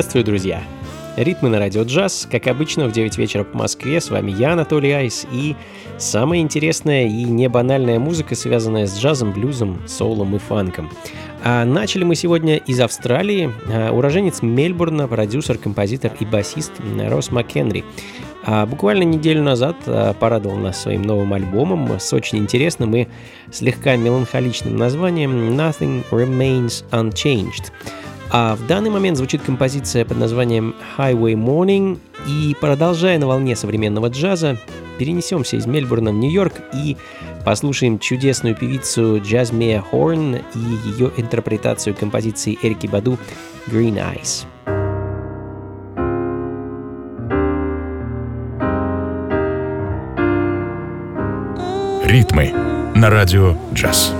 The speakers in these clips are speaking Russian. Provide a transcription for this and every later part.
Приветствую, друзья! Ритмы на радио джаз, как обычно, в 9 вечера по Москве. С вами я, Анатолий Айс, и самая интересная и не банальная музыка, связанная с джазом, блюзом, соулом и фанком. А начали мы сегодня из Австралии. А, уроженец Мельбурна, продюсер, композитор и басист Росс МакКенри. А буквально неделю назад а, порадовал нас своим новым альбомом с очень интересным и слегка меланхоличным названием «Nothing Remains Unchanged». А в данный момент звучит композиция под названием Highway Morning, и продолжая на волне современного джаза, перенесемся из Мельбурна в Нью-Йорк и послушаем чудесную певицу Джазмия Хорн и ее интерпретацию композиции Эрики Баду «Green Eyes». Ритмы на радио «Джаз».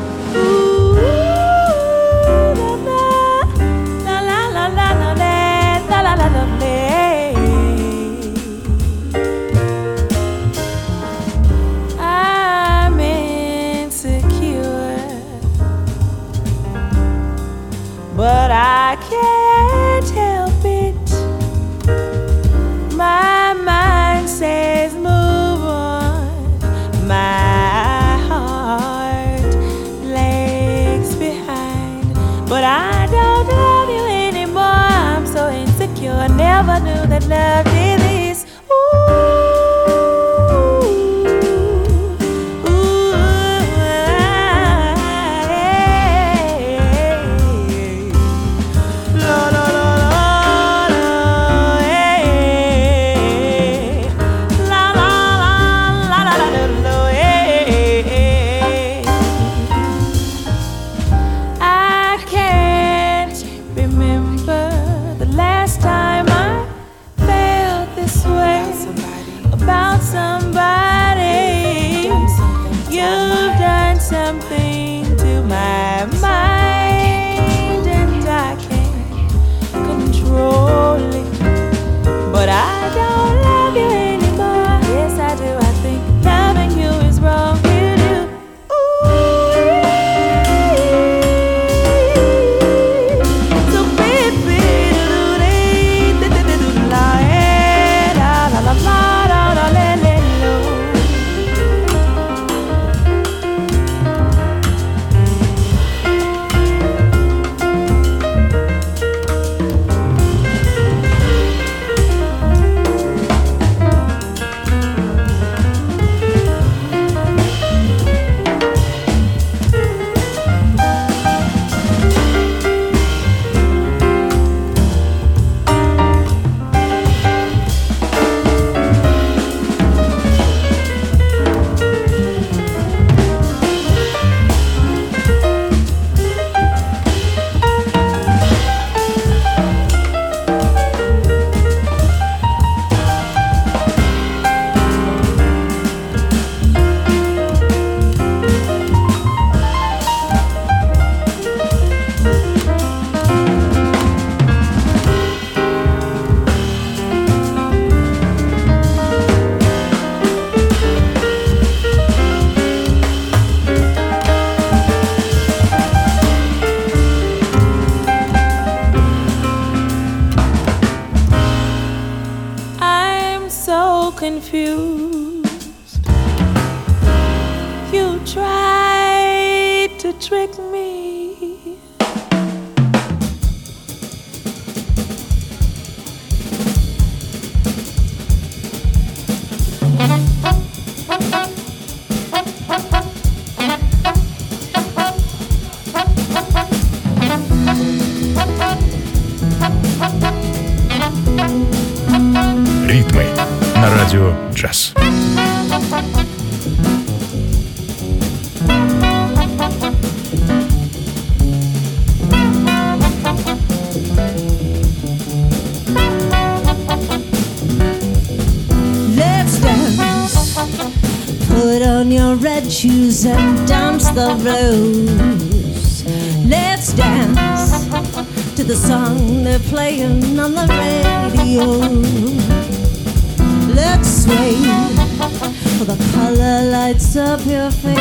up your face.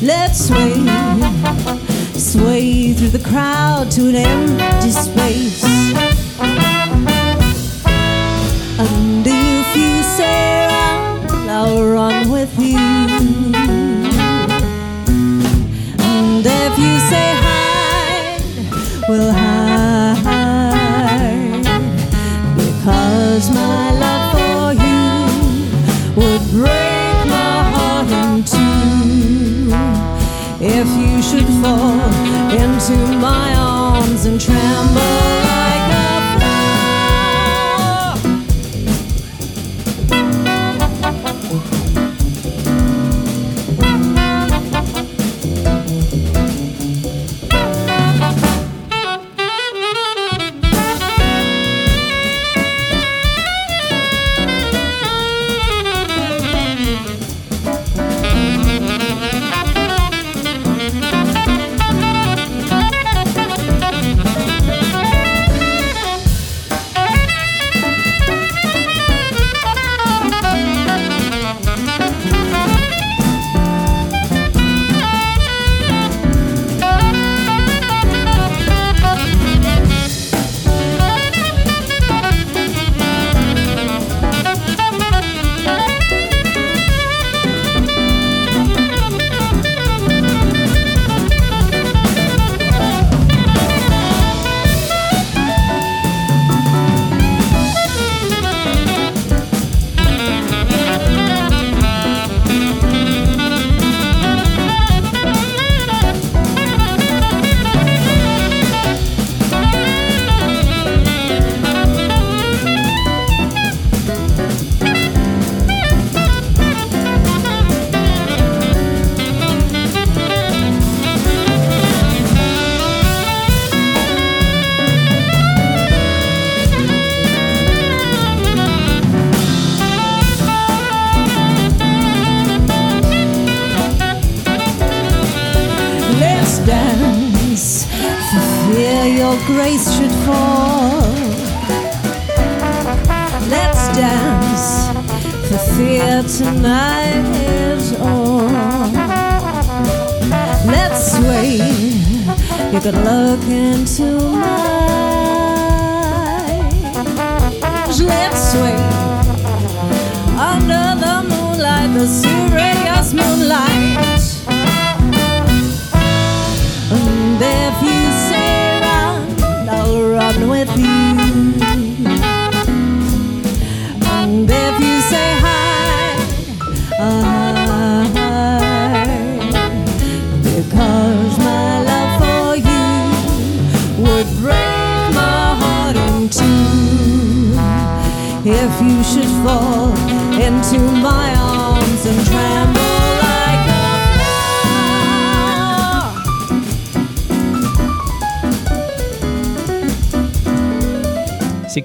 Let's sway, sway through the crowd to an empty space.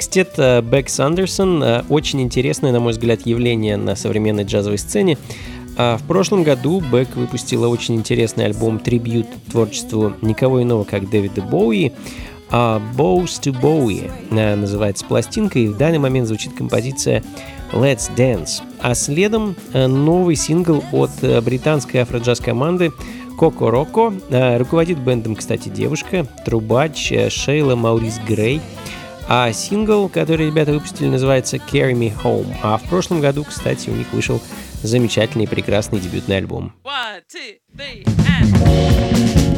Секстет э, Бэк Сандерсон э, очень интересное, на мой взгляд, явление на современной джазовой сцене. А в прошлом году Бэк выпустила очень интересный альбом трибют творчеству никого иного, как Дэвида Боуи. А Bows to Bowie называется пластинка, и в данный момент звучит композиция Let's Dance. А следом э, новый сингл от британской афроджаз команды Коко Роко. Руководит бендом, кстати, девушка, трубач Шейла Маурис Грей. А сингл, который ребята выпустили, называется Carry Me Home. А в прошлом году, кстати, у них вышел замечательный прекрасный дебютный альбом. One, two, three, and.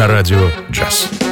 На радио джаз.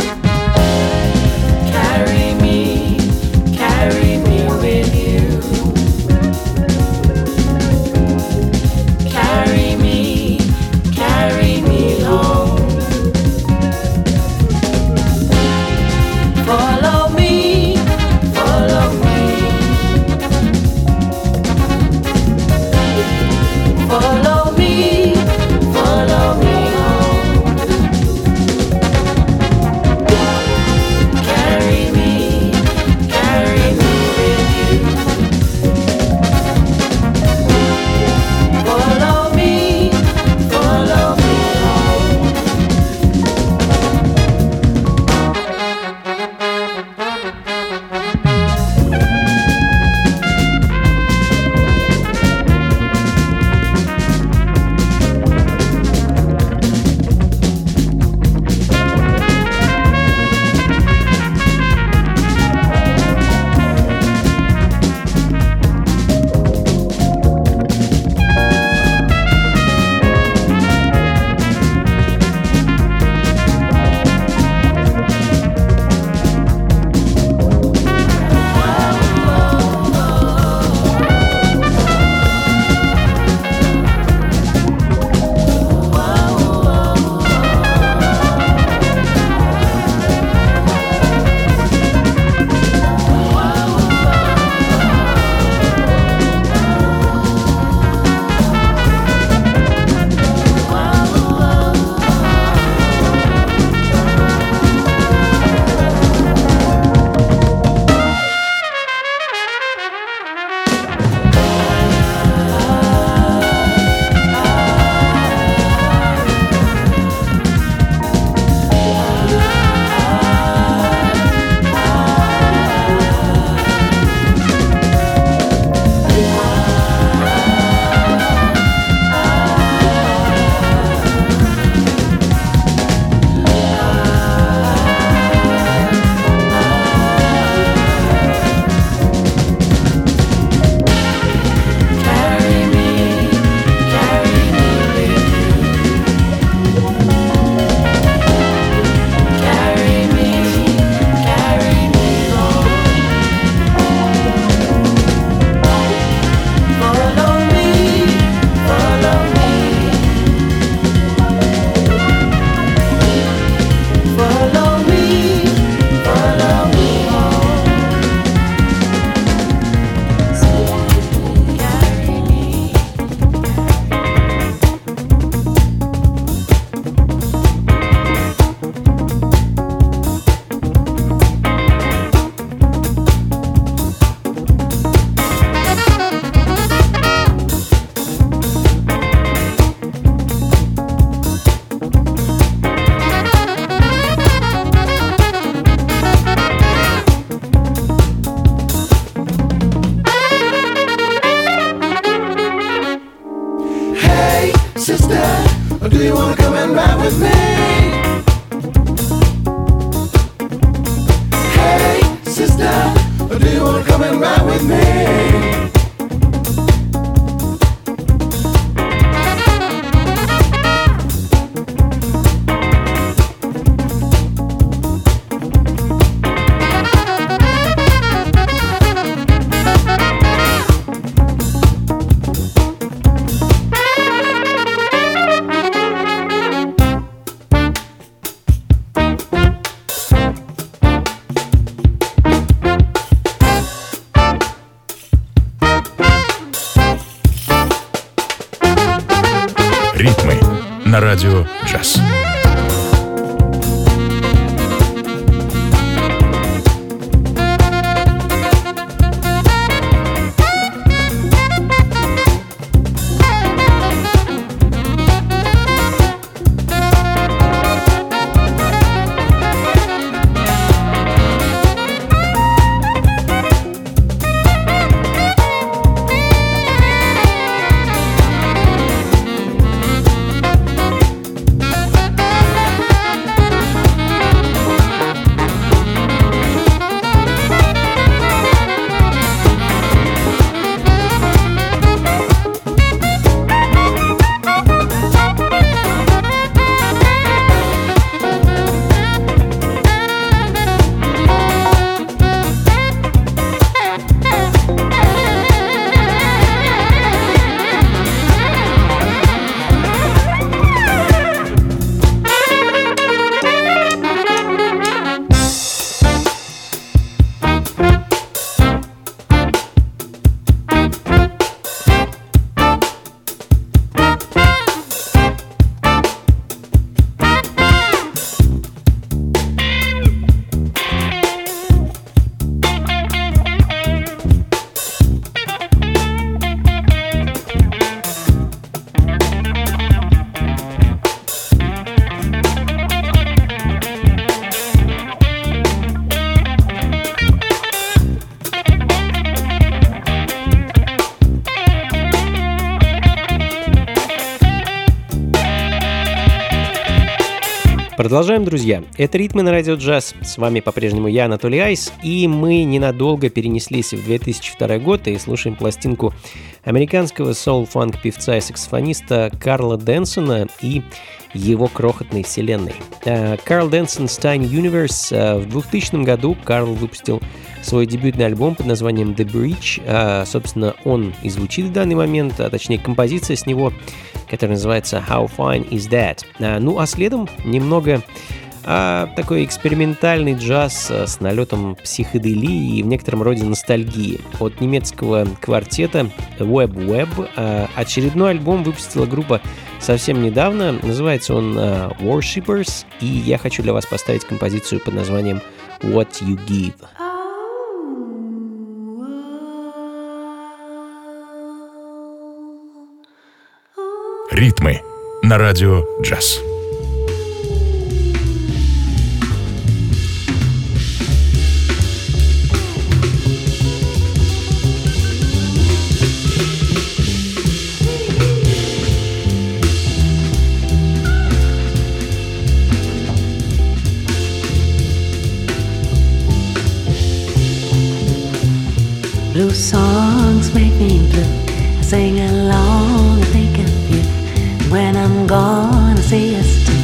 Продолжаем, друзья. Это «Ритмы на радио джаз». С вами по-прежнему я, Анатолий Айс, и мы ненадолго перенеслись в 2002 год и слушаем пластинку американского соул-фанк певца и саксофониста Карла Дэнсона и его крохотной вселенной. Э, Карл Дэнсон Stein Universe. Э, В 2000 году Карл выпустил свой дебютный альбом под названием The Breach. Э, Собственно, он и звучит в данный момент, а точнее композиция с него, которая называется How Fine Is That. Ну а следом немного а, такой экспериментальный джаз а, с налетом психоделии и в некотором роде ностальгии. От немецкого квартета Web Web а, очередной альбом выпустила группа совсем недавно. Называется он а, Worshippers, и я хочу для вас поставить композицию под названием What You Give. Ритмы на радио джаз. Blue songs make me blue. I sing along, I think of you. And when I'm gone, I say yes too.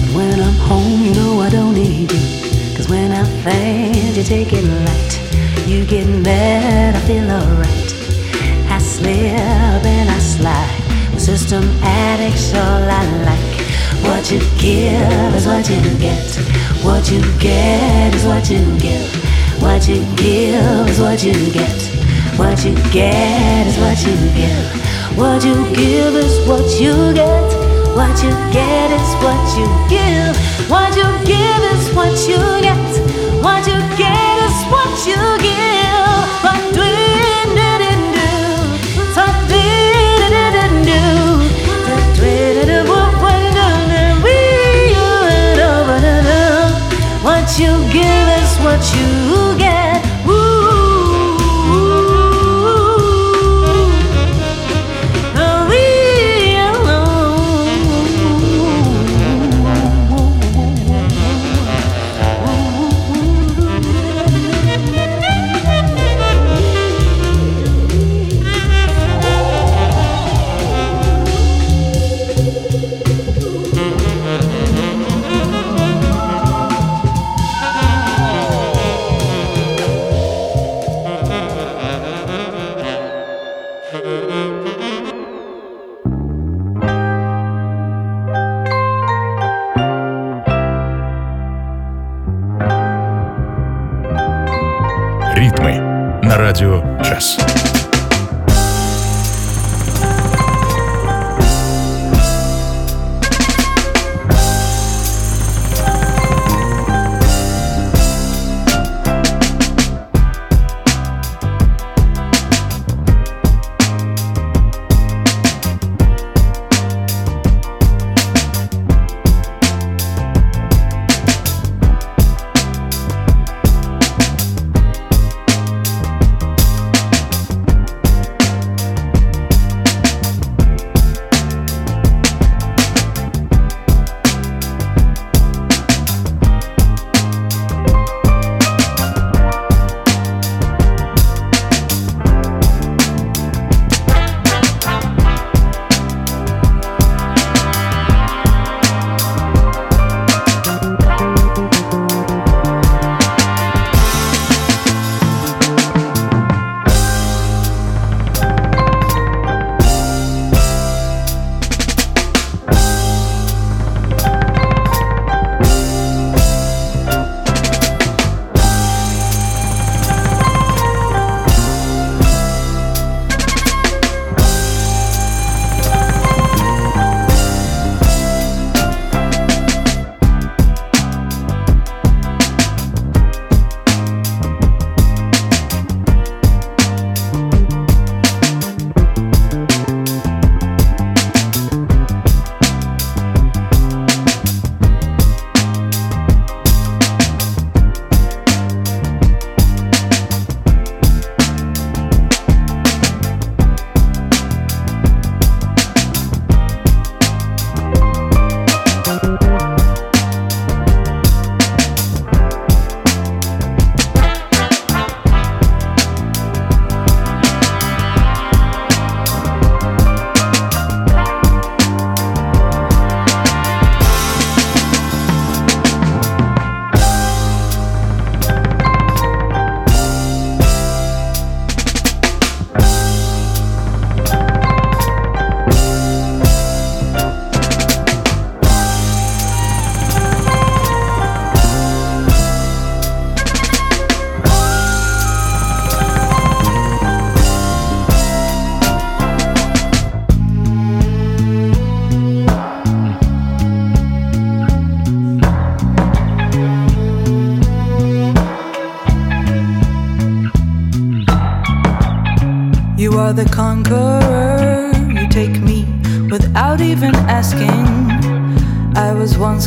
But when I'm home, you know I don't need you. Cause when I fade, you take it light. You get mad, I feel alright. I slip and I slide. System addicts, all I like. What you give is what you get. What you get is what you give. What you give is what you get. What you get is what you give. What you give is what you get. What you get is what you give. What you give is what you get. What you get is what you give. What do you do? What you give is what you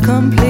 complete.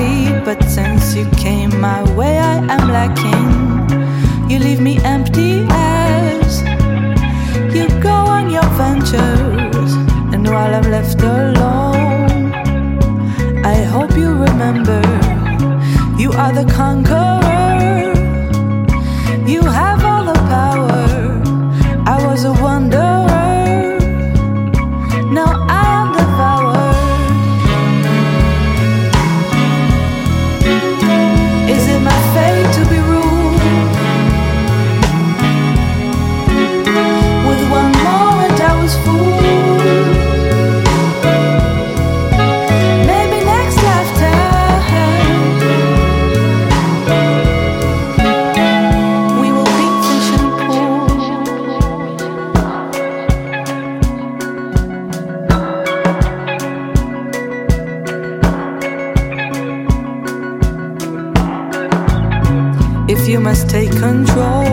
Take control.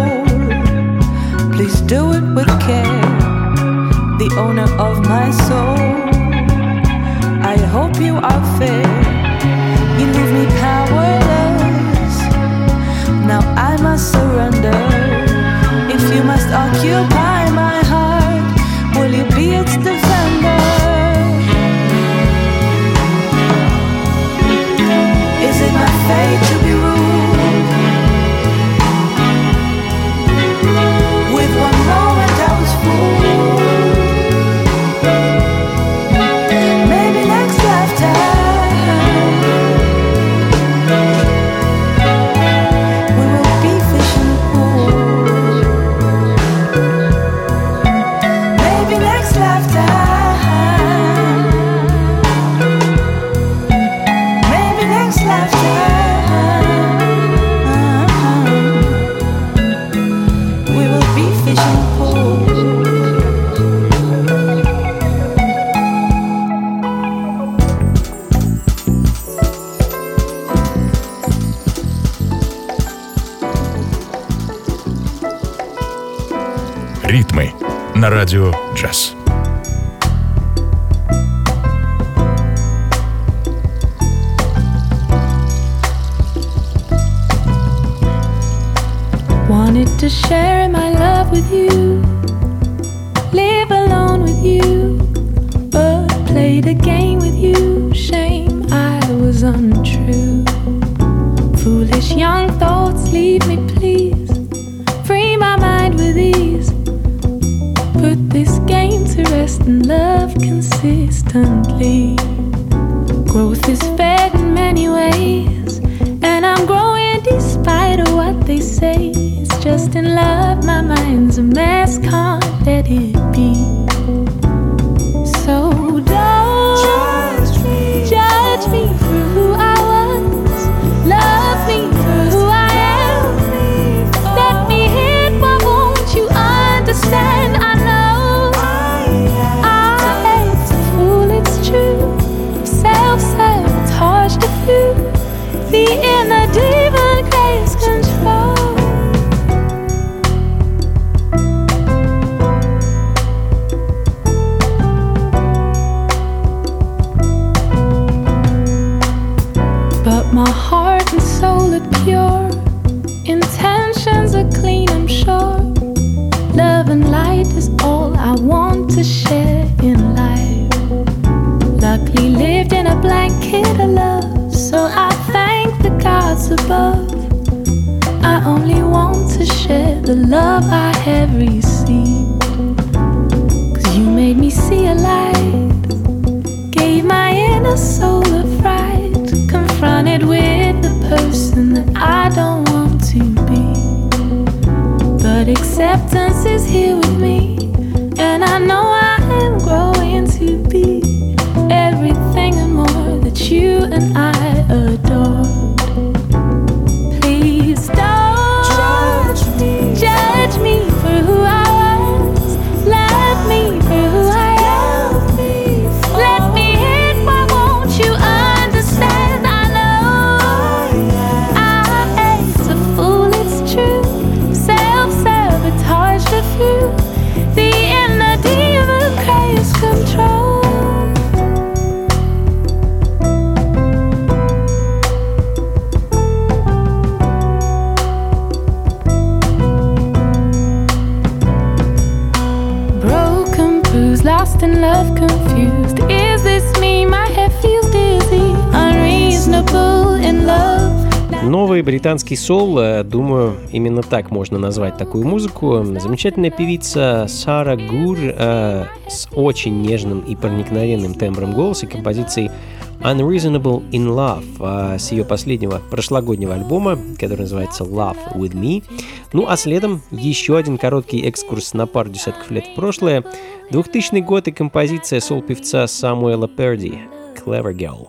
Please do it with care. The owner of my soul. I hope you are fair. You leave me powerless. Now I must surrender. If you must occupy. Radio Jazz. in love consistently. Growth is fed in many ways, and I'm growing despite of what they say. It's just in love, my mind's a mess, can't let it be. Британский сол, э, думаю, именно так можно назвать такую музыку. Замечательная певица Сара Гур э, с очень нежным и проникновенным тембром голоса композицией Unreasonable in Love э, с ее последнего прошлогоднего альбома, который называется Love With Me. Ну а следом еще один короткий экскурс на пару десятков лет в прошлое. 2000 год и композиция сол-певца Самуэла Перди «Clever Girl».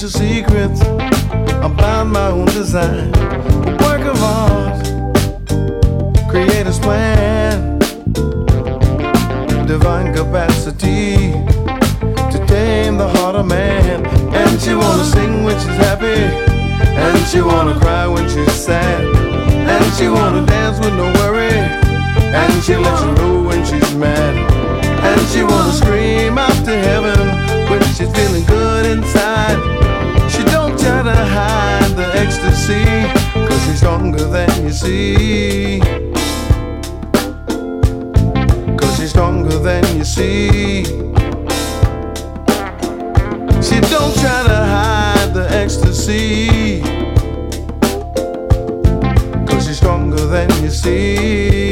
Special secrets about my own design. A work of art, creator's plan, divine capacity to tame the heart of man. And she wanna sing when she's happy, and she wanna cry when she's sad, and she wanna dance with no worry. And she lets you know when she's mad. And she wanna scream out to heaven when she's feeling good inside. Try to hide the ecstasy, cause she's stronger than you see. Cause she's stronger than you see. She don't try to hide the ecstasy. Cause she's stronger than you see.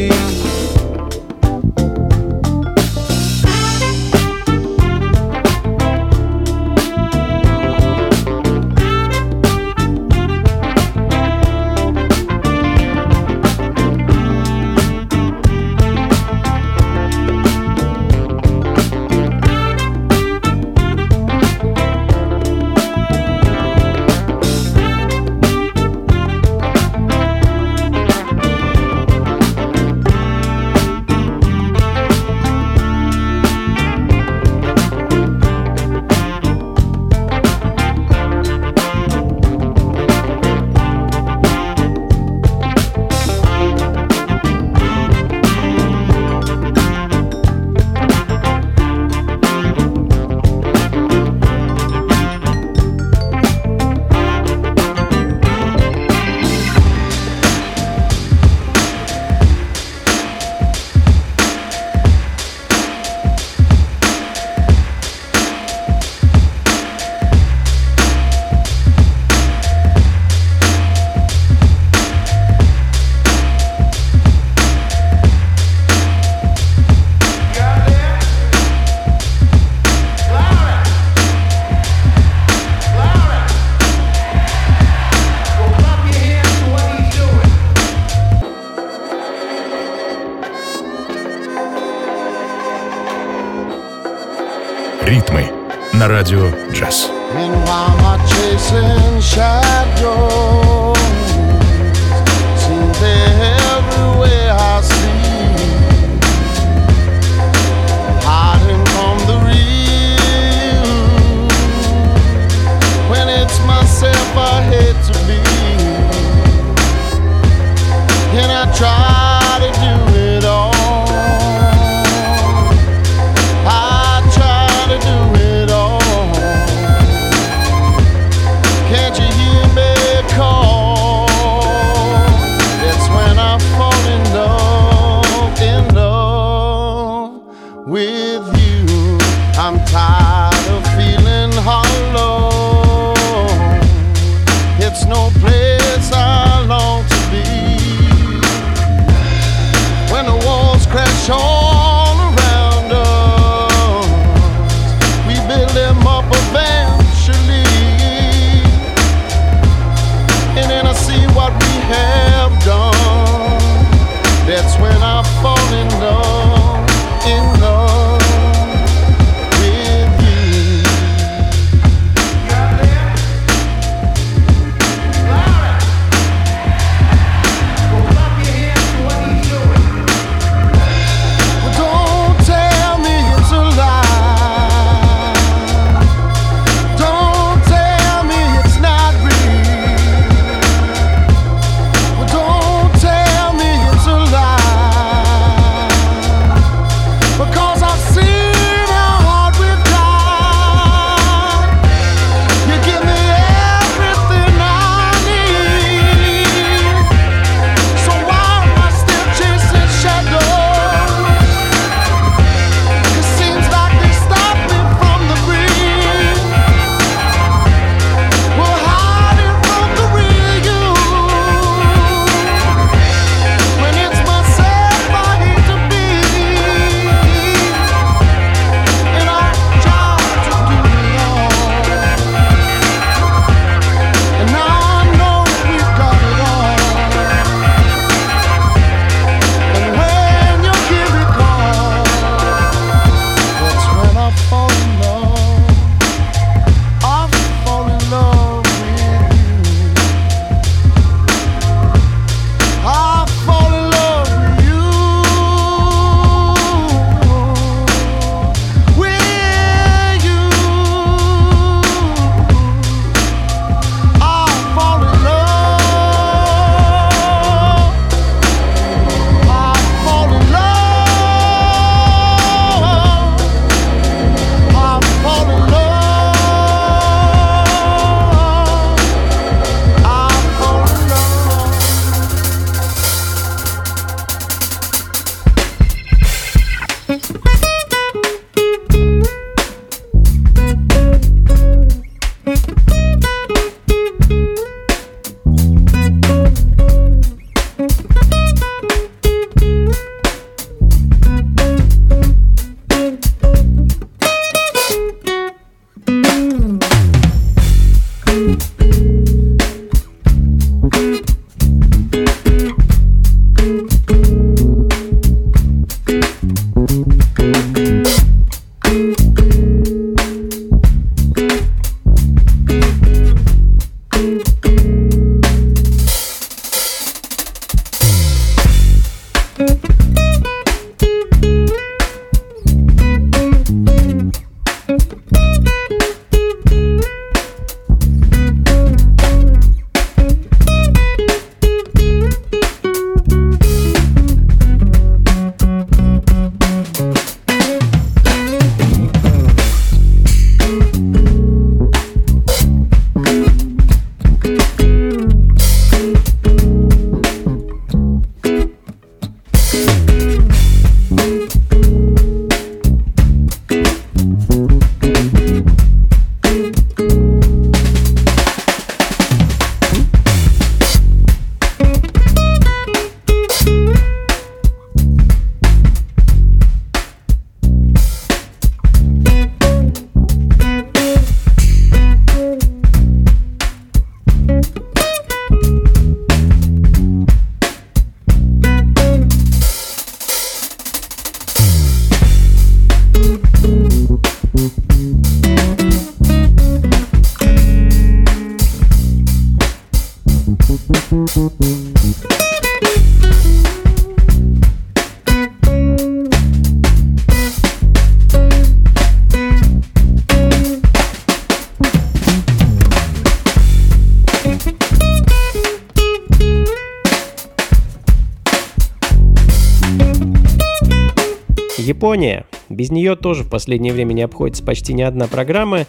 Тоже в последнее время не обходится почти ни одна программа.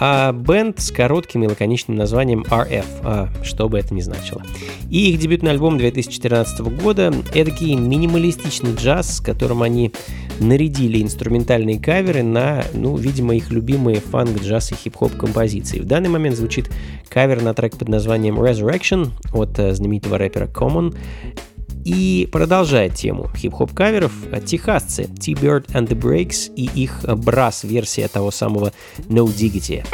а бенд с коротким и лаконичным названием RF, а, что бы это ни значило. И их дебютный альбом 2014 года — эдакий минималистичный джаз, с которым они нарядили инструментальные каверы на, ну, видимо, их любимые фанк, джаз и хип-хоп композиции. В данный момент звучит кавер на трек под названием Resurrection от э, знаменитого рэпера Common. И продолжает тему хип-хоп каверов техасцы T-Bird and the Breaks и их брас-версия того самого No Diggity.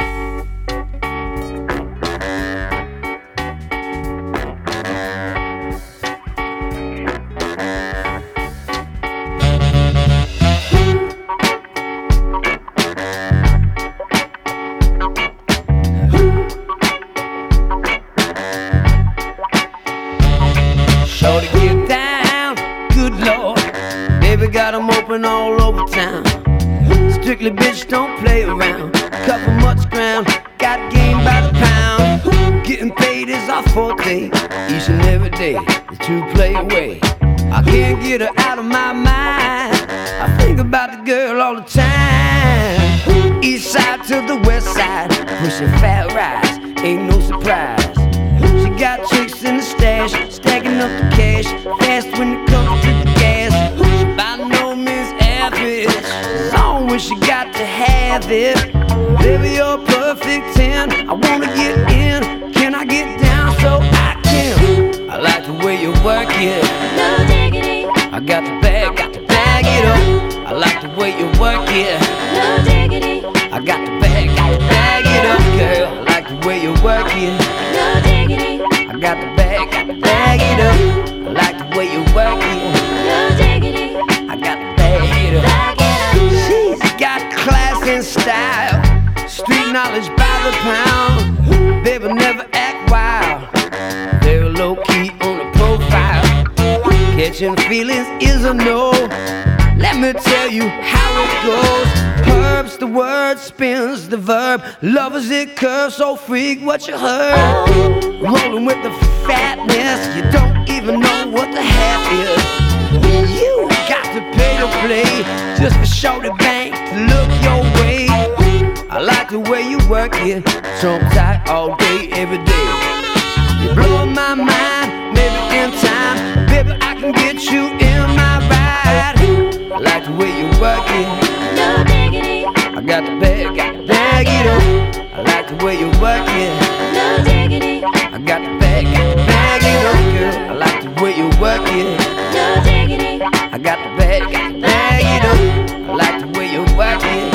I can't get her out of my mind. I think about the girl all the time. East side to the west side, pushing fat rides, ain't no surprise. She got chicks in the stash, stacking up the cash, fast when it comes to the gas. She by no means average, long as she got to have it. Baby, you're perfect 10. I wanna get in, can I get down so I can? I like the way you work it. I got the bag, got to bag it up. I like the way you work it. no diggity, I got the bag, got to bag it up, girl. I like the way you work it. no diggity, I got the bag, got to bag it up. I like the way you work it. no diggity. I got to bag it up. Back it up. She's got class and style, street knowledge by the pound. Baby never act wild, Catching feelings is a no. Let me tell you how it goes. Herbs, the word spins the verb. Lovers it curves, so freak what you heard. Rolling with the fatness, you don't even know what the half is. You got to pay to play just for show the bank to look your way. I like the way you work it, so I'm tight all day, every day. You blow my mind, maybe in time, baby I can get you in my ride. Like the way you work it. No diggity, I got the bag, got the bag it up. I like the way you work it. no diggity, I got the bag, got the bag it up, girl. I like the way you work it. no diggity, I got the bag, got the bag it up. I like the way you work it.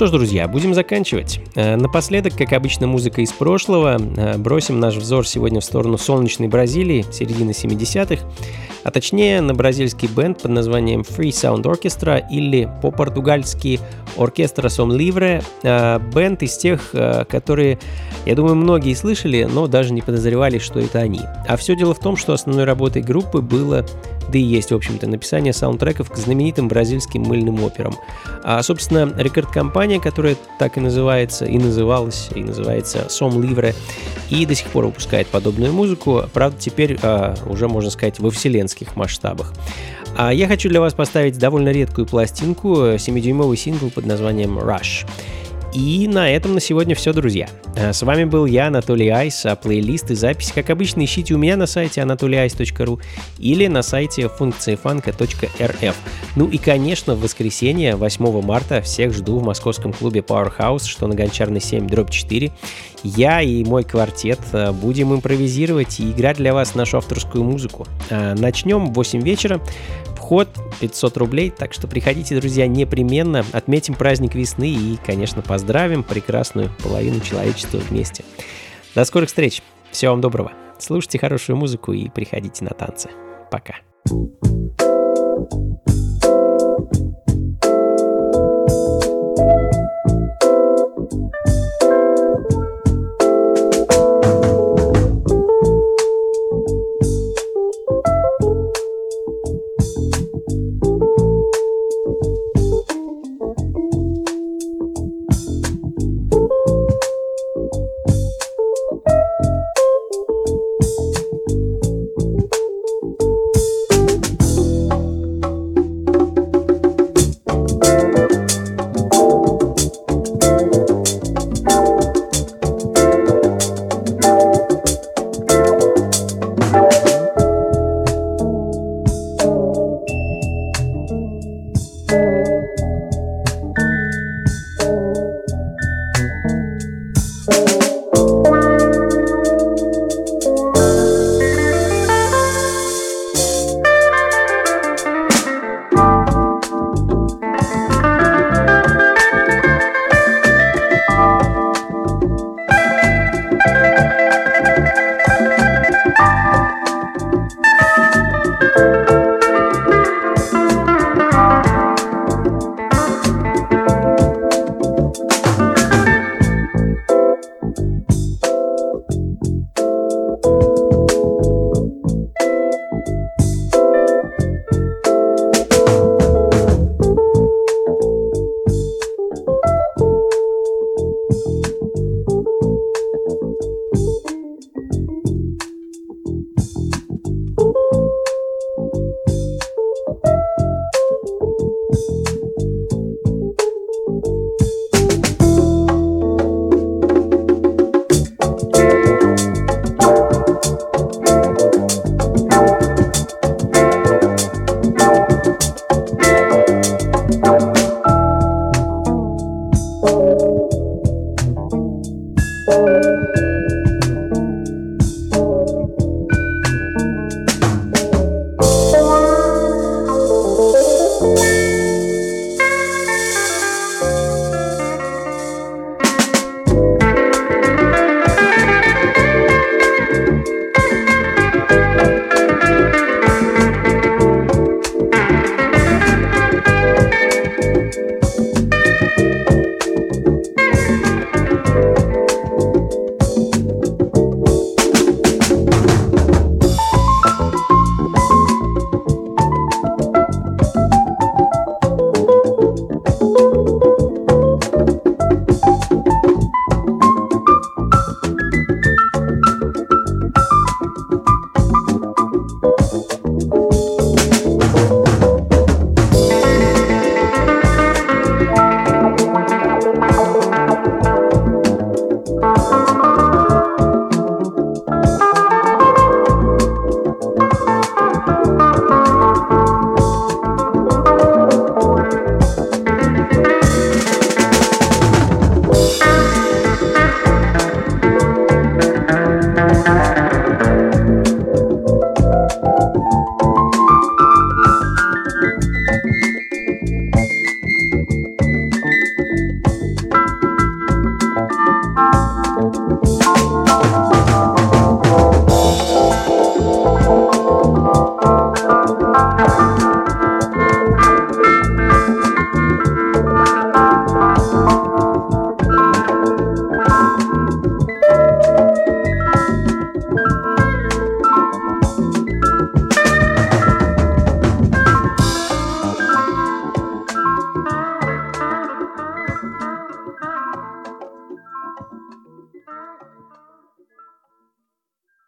Что ж, друзья, будем заканчивать. Э, Напоследок, как обычно, музыка из прошлого. Э, Бросим наш взор сегодня в сторону солнечной Бразилии, середины 70-х, а точнее на бразильский бенд под названием Free Sound Orchestra или по-португальски Orquestra Som Livre. Э, Бенд из тех, которые, я думаю, многие слышали, но даже не подозревали, что это они. А все дело в том, что основной работой группы было да и есть, в общем-то, написание саундтреков к знаменитым бразильским мыльным операм. А, собственно, рекорд-компания, которая так и называется, и называлась, и называется Som Livre, и до сих пор выпускает подобную музыку, правда, теперь а, уже, можно сказать, во вселенских масштабах. А я хочу для вас поставить довольно редкую пластинку, 7-дюймовый сингл под названием Rush. И на этом на сегодня все, друзья. А, С вами был я, Анатолий Айс, а плейлист и запись, как обычно, ищите у меня на сайте anatolyice.ru или на сайте функциифанка.рф. Ну и, конечно, в воскресенье, 8 марта, всех жду в московском клубе Powerhouse, что на Гончарной 7, дробь 4. Я и мой квартет а, будем импровизировать и играть для вас нашу авторскую музыку. А, Начнем в 8 вечера. Вход 500 рублей, так что приходите, друзья, непременно, отметим праздник весны и, конечно, поздравим прекрасную половину человечества вместе. До скорых встреч, всего вам доброго, слушайте хорошую музыку и приходите на танцы. Пока. Thank you.